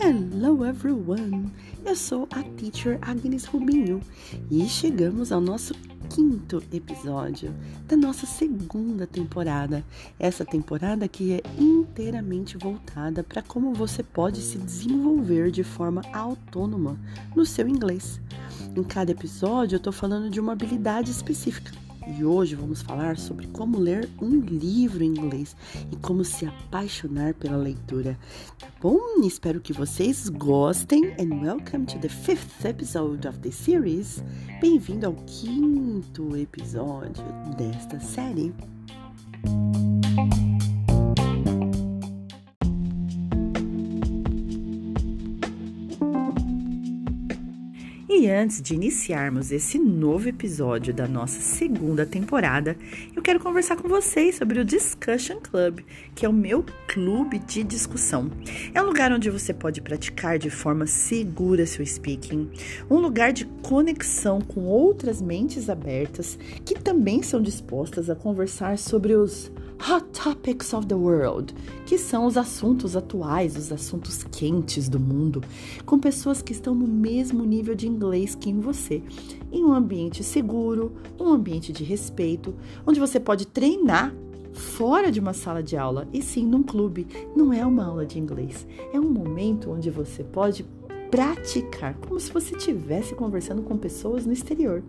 Hello everyone! Eu sou a teacher Agnes Rubinho e chegamos ao nosso quinto episódio da nossa segunda temporada. Essa temporada que é inteiramente voltada para como você pode se desenvolver de forma autônoma no seu inglês. Em cada episódio eu estou falando de uma habilidade específica e hoje vamos falar sobre como ler um livro em inglês e como se apaixonar pela leitura. Tá bom? Espero que vocês gostem and welcome to the fifth episode of the series. Bem-vindo ao quinto episódio desta série. E antes de iniciarmos esse novo episódio da nossa segunda temporada, eu quero conversar com vocês sobre o Discussion Club, que é o meu clube de discussão. É um lugar onde você pode praticar de forma segura seu speaking, um lugar de conexão com outras mentes abertas que também são dispostas a conversar sobre os Hot Topics of the World, que são os assuntos atuais, os assuntos quentes do mundo, com pessoas que estão no mesmo nível de inglês que em você, em um ambiente seguro, um ambiente de respeito, onde você pode treinar fora de uma sala de aula e sim num clube. Não é uma aula de inglês, é um momento onde você pode praticar, como se você estivesse conversando com pessoas no exterior.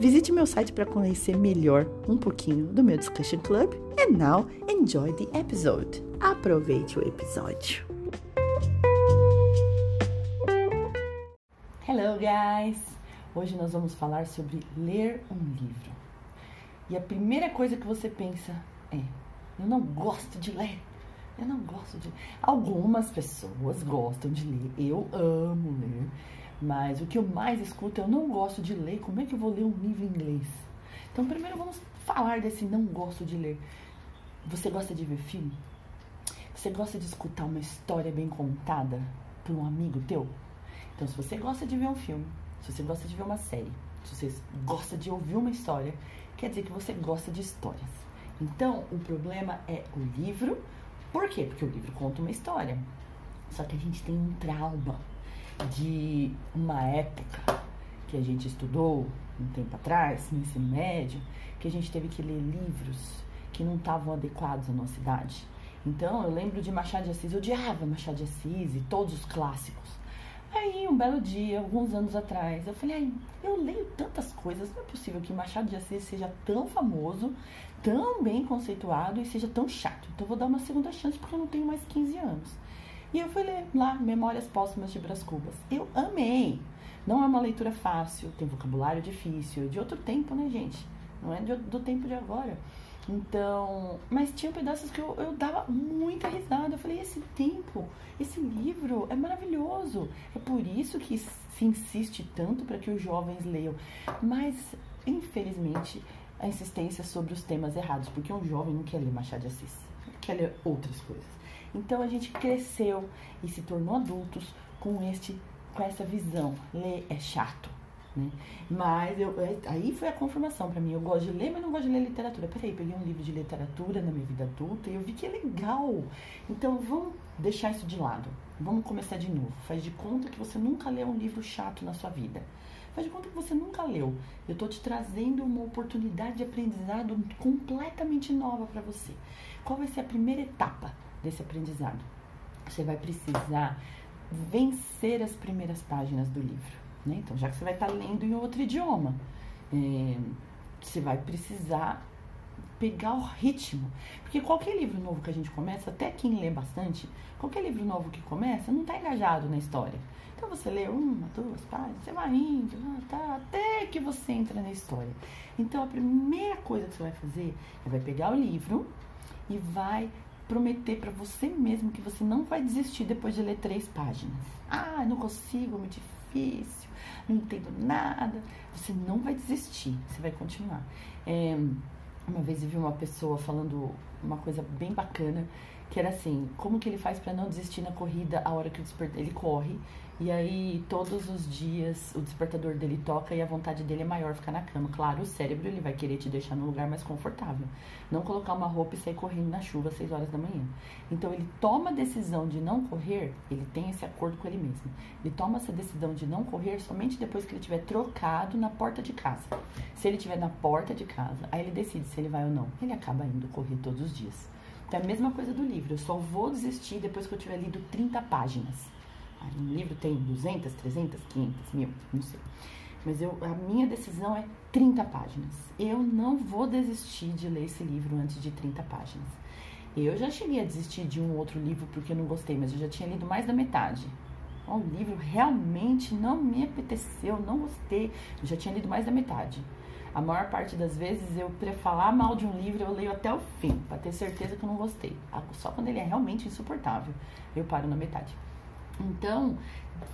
Visite meu site para conhecer melhor um pouquinho do meu Discussion Club. And now, enjoy the episode. Aproveite o episódio. Hello, guys! Hoje nós vamos falar sobre ler um livro. E a primeira coisa que você pensa é: eu não gosto de ler. Eu não gosto de. Algumas pessoas gostam de ler. Eu amo ler. Mas o que eu mais escuto é eu não gosto de ler. Como é que eu vou ler um livro em inglês? Então, primeiro vamos falar desse não gosto de ler. Você gosta de ver filme? Você gosta de escutar uma história bem contada por um amigo teu? Então, se você gosta de ver um filme, se você gosta de ver uma série, se você gosta de ouvir uma história, quer dizer que você gosta de histórias. Então, o problema é o livro por quê? Porque o livro conta uma história. Só que a gente tem um trauma de uma época que a gente estudou um tempo atrás, no ensino médio, que a gente teve que ler livros que não estavam adequados à nossa idade. Então, eu lembro de Machado de Assis, eu odiava Machado de Assis e todos os clássicos. Aí, um belo dia, alguns anos atrás, eu falei, ai, eu leio tantas coisas, não é possível que Machado de Assis seja tão famoso, tão bem conceituado e seja tão chato. Então, vou dar uma segunda chance porque eu não tenho mais 15 anos. E eu fui ler lá, Memórias Póstumas de Brás Cubas. Eu amei! Não é uma leitura fácil, tem vocabulário difícil, é de outro tempo, né, gente? Não é do tempo de agora. Então, mas tinha pedaços que eu, eu dava muita risada. Eu falei, esse tempo, esse livro é maravilhoso. É por isso que se insiste tanto para que os jovens leiam. Mas, infelizmente, a insistência sobre os temas errados, porque um jovem não quer ler Machado de Assis, quer ler outras coisas. Então a gente cresceu e se tornou adultos com este com essa visão. Ler é chato né? Mas eu, é, aí foi a confirmação para mim. Eu gosto de ler, mas não gosto de ler literatura. Peraí, peguei um livro de literatura na minha vida adulta e eu vi que é legal. Então vamos deixar isso de lado. Vamos começar de novo. Faz de conta que você nunca leu um livro chato na sua vida. Faz de conta que você nunca leu. Eu estou te trazendo uma oportunidade de aprendizado completamente nova para você. Qual vai ser a primeira etapa desse aprendizado? Você vai precisar vencer as primeiras páginas do livro. Né? Então, já que você vai estar lendo em outro idioma, é, você vai precisar pegar o ritmo. Porque qualquer livro novo que a gente começa, até quem lê bastante, qualquer livro novo que começa, não está engajado na história. Então você lê uma, duas páginas, você vai indo, ah, tá, até que você entra na história. Então a primeira coisa que você vai fazer é vai pegar o livro e vai prometer para você mesmo que você não vai desistir depois de ler três páginas. Ah, não consigo, muito difícil difícil, não entendo nada. Você não vai desistir, você vai continuar. É, uma vez eu vi uma pessoa falando uma coisa bem bacana, que era assim, como que ele faz para não desistir na corrida a hora que o despertar? Ele corre E aí, todos os dias, o despertador dele toca e a vontade dele é maior ficar na cama. Claro, o cérebro ele vai querer te deixar num lugar mais confortável. Não colocar uma roupa e sair correndo na chuva às 6 horas da manhã. Então, ele toma a decisão de não correr, ele tem esse acordo com ele mesmo. Ele toma essa decisão de não correr somente depois que ele tiver trocado na porta de casa. Se ele estiver na porta de casa, aí ele decide se ele vai ou não. Ele acaba indo correr todos os dias. É a mesma coisa do livro. Eu só vou desistir depois que eu tiver lido 30 páginas. Um livro tem 200, 300, 500, mil, não sei. Mas eu, a minha decisão é 30 páginas. Eu não vou desistir de ler esse livro antes de 30 páginas. Eu já cheguei a desistir de um outro livro porque eu não gostei, mas eu já tinha lido mais da metade. O livro realmente não me apeteceu, não gostei. Eu já tinha lido mais da metade. A maior parte das vezes eu para falar mal de um livro eu leio até o fim, para ter certeza que eu não gostei. Só quando ele é realmente insuportável, eu paro na metade. Então,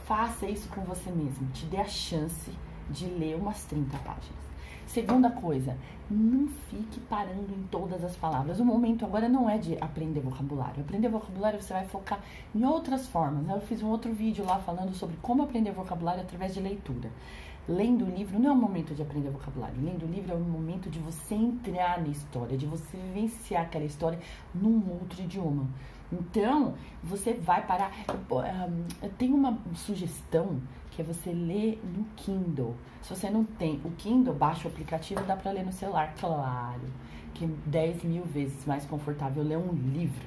faça isso com você mesmo. Te dê a chance de ler umas 30 páginas. Segunda coisa, não fique parando em todas as palavras. O momento agora não é de aprender vocabulário. Aprender vocabulário você vai focar em outras formas. Eu fiz um outro vídeo lá falando sobre como aprender vocabulário através de leitura. Lendo o livro não é o momento de aprender vocabulário. Lendo o livro é o momento de você entrar na história, de você vivenciar aquela história num outro idioma. Então, você vai parar. Eu tenho uma sugestão que é você ler no Kindle. Se você não tem o Kindle, baixa o aplicativo dá para ler no celular, claro. Que é 10 mil vezes mais confortável ler um livro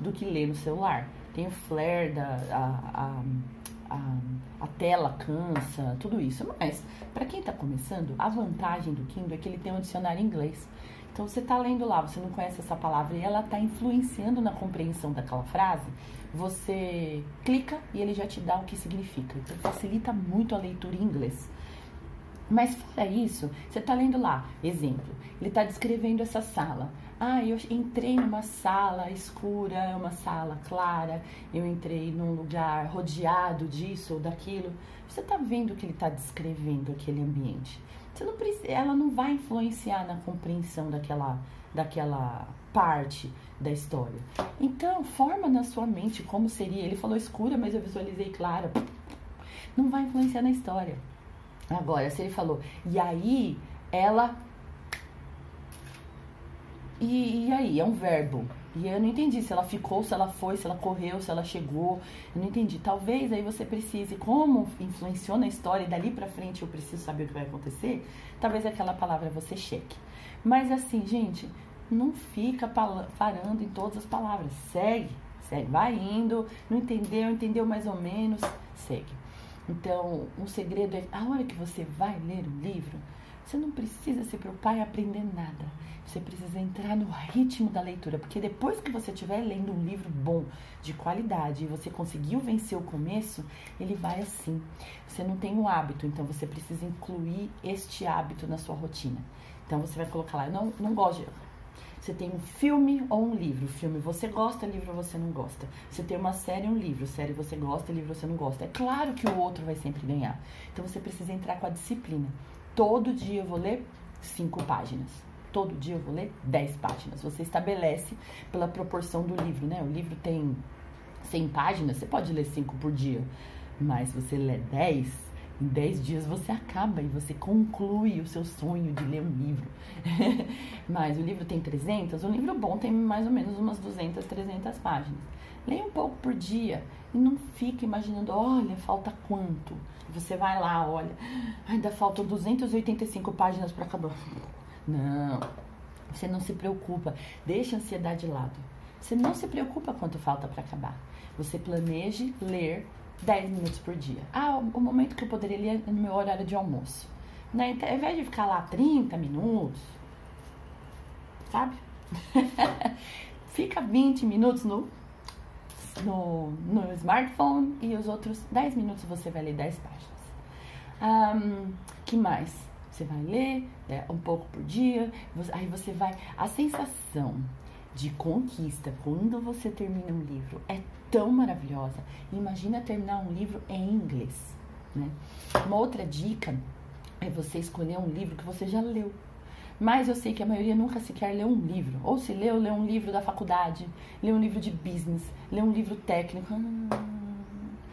do que ler no celular. Tem o flare da. A, a, a, a tela cansa, tudo isso. Mas, para quem está começando, a vantagem do Kindle é que ele tem um dicionário em inglês. Então você está lendo lá, você não conhece essa palavra e ela está influenciando na compreensão daquela frase, você clica e ele já te dá o que significa. Então facilita muito a leitura em inglês. Mas fora isso, você está lendo lá, exemplo, ele está descrevendo essa sala. Ah, eu entrei numa sala escura, uma sala clara, eu entrei num lugar rodeado disso ou daquilo. Você está vendo que ele está descrevendo aquele ambiente. Você não precisa, ela não vai influenciar na compreensão daquela, daquela parte da história. Então, forma na sua mente como seria. Ele falou escura, mas eu visualizei clara. Não vai influenciar na história. Agora, se ele falou, e aí ela. E, e aí? É um verbo. E eu não entendi se ela ficou, se ela foi, se ela correu, se ela chegou. Eu não entendi. Talvez aí você precise, como influenciou na história e dali pra frente eu preciso saber o que vai acontecer, talvez aquela palavra você cheque. Mas assim, gente, não fica parando em todas as palavras. Segue, segue, vai indo. Não entendeu, entendeu mais ou menos, segue. Então, um segredo é a hora que você vai ler um livro, você não precisa se preocupar em aprender nada. Você precisa entrar no ritmo da leitura, porque depois que você estiver lendo um livro bom, de qualidade, e você conseguiu vencer o começo, ele vai assim. Você não tem o um hábito, então você precisa incluir este hábito na sua rotina. Então você vai colocar lá, eu não, não gosto de. Você tem um filme ou um livro. Filme você gosta, livro você não gosta. Você tem uma série um livro. Série você gosta, livro você não gosta. É claro que o outro vai sempre ganhar. Então você precisa entrar com a disciplina. Todo dia eu vou ler cinco páginas. Todo dia eu vou ler dez páginas. Você estabelece pela proporção do livro, né? O livro tem 100 páginas, você pode ler cinco por dia. Mas você lê 10, em 10 dias você acaba e você conclui o seu sonho de ler um livro. Mas o livro tem 300, o livro bom tem mais ou menos umas 200, 300 páginas. Leia um pouco por dia e não fica imaginando, olha, falta quanto? Você vai lá, olha, ainda faltam 285 páginas para acabar. Não, você não se preocupa, deixa a ansiedade de lado. Você não se preocupa quanto falta para acabar. Você planeje ler 10 minutos por dia. Ah, o momento que eu poderia ler no meu horário de almoço. Né? Então, ao invés de ficar lá 30 minutos, sabe? Fica 20 minutos no no, no smartphone e os outros 10 minutos você vai ler 10 páginas. Um, que mais? Você vai ler é, um pouco por dia, aí você vai. A sensação de conquista quando você termina um livro é tão maravilhosa. Imagina terminar um livro em inglês. Né? Uma outra dica é você escolher um livro que você já leu. Mas eu sei que a maioria nunca sequer leu um livro. Ou se leu, leu um livro da faculdade, leu um livro de business, leu um livro técnico. Ah,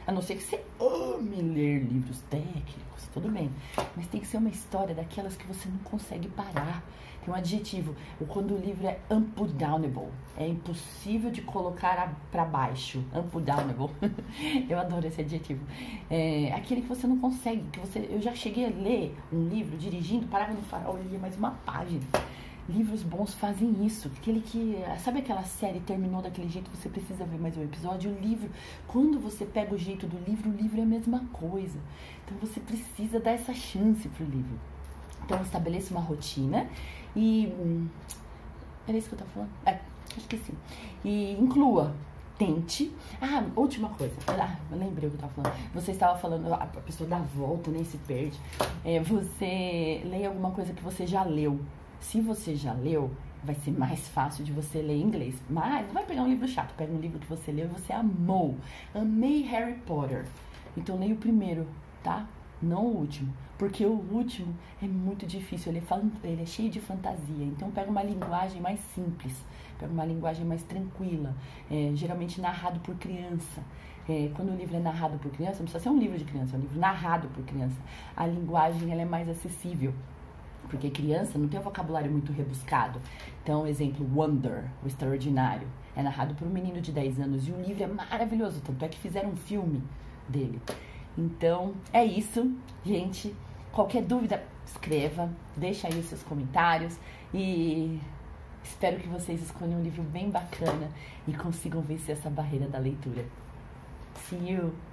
A não ser que você ame ler livros técnicos, tudo bem. Mas tem que ser uma história daquelas que você não consegue parar. Tem um adjetivo, quando o livro é unputdownable, é impossível de colocar para baixo. Unputdownable. eu adoro esse adjetivo. É aquele que você não consegue, que você. Eu já cheguei a ler um livro dirigindo, parava no farol, lia mais uma página. Livros bons fazem isso. Aquele que. Sabe aquela série terminou daquele jeito, você precisa ver mais um episódio? O livro, quando você pega o jeito do livro, o livro é a mesma coisa. Então você precisa dar essa chance pro livro. Então estabeleça uma rotina e. Hum, era isso que eu tava falando? É, esqueci. E inclua tente. Ah, última coisa. Ah, lembrei o que eu tava falando. Você estava falando, a pessoa dá volta, nem né, se perde. É, você leia alguma coisa que você já leu. Se você já leu, vai ser mais fácil de você ler em inglês. Mas não vai pegar um livro chato, pega um livro que você leu e você amou. Amei Harry Potter. Então leia o primeiro, tá? Não o último. Porque o último é muito difícil, ele é, ele é cheio de fantasia. Então pega uma linguagem mais simples, pega uma linguagem mais tranquila, é, geralmente narrado por criança. É, quando o livro é narrado por criança, não precisa ser um livro de criança, é um livro narrado por criança. A linguagem ela é mais acessível porque criança não tem um vocabulário muito rebuscado. Então, exemplo, Wonder, o extraordinário, é narrado por um menino de 10 anos e o livro é maravilhoso, tanto é que fizeram um filme dele. Então, é isso, gente. Qualquer dúvida, escreva, deixa aí os seus comentários e espero que vocês escolham um livro bem bacana e consigam vencer essa barreira da leitura. See you!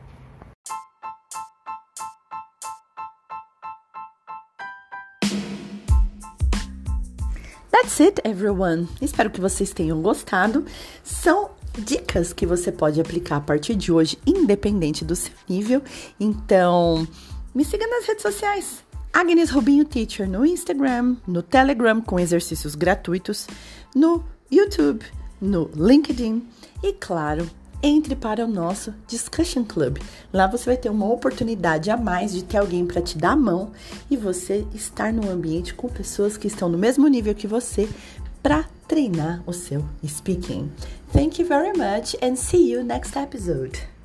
That's it, everyone. Espero que vocês tenham gostado. São dicas que você pode aplicar a partir de hoje, independente do seu nível. Então, me siga nas redes sociais. Agnes Rubinho Teacher no Instagram, no Telegram com exercícios gratuitos, no YouTube, no LinkedIn e, claro, entre para o nosso Discussion Club. Lá você vai ter uma oportunidade a mais de ter alguém para te dar a mão e você estar num ambiente com pessoas que estão no mesmo nível que você para treinar o seu speaking. Thank you very much and see you next episode.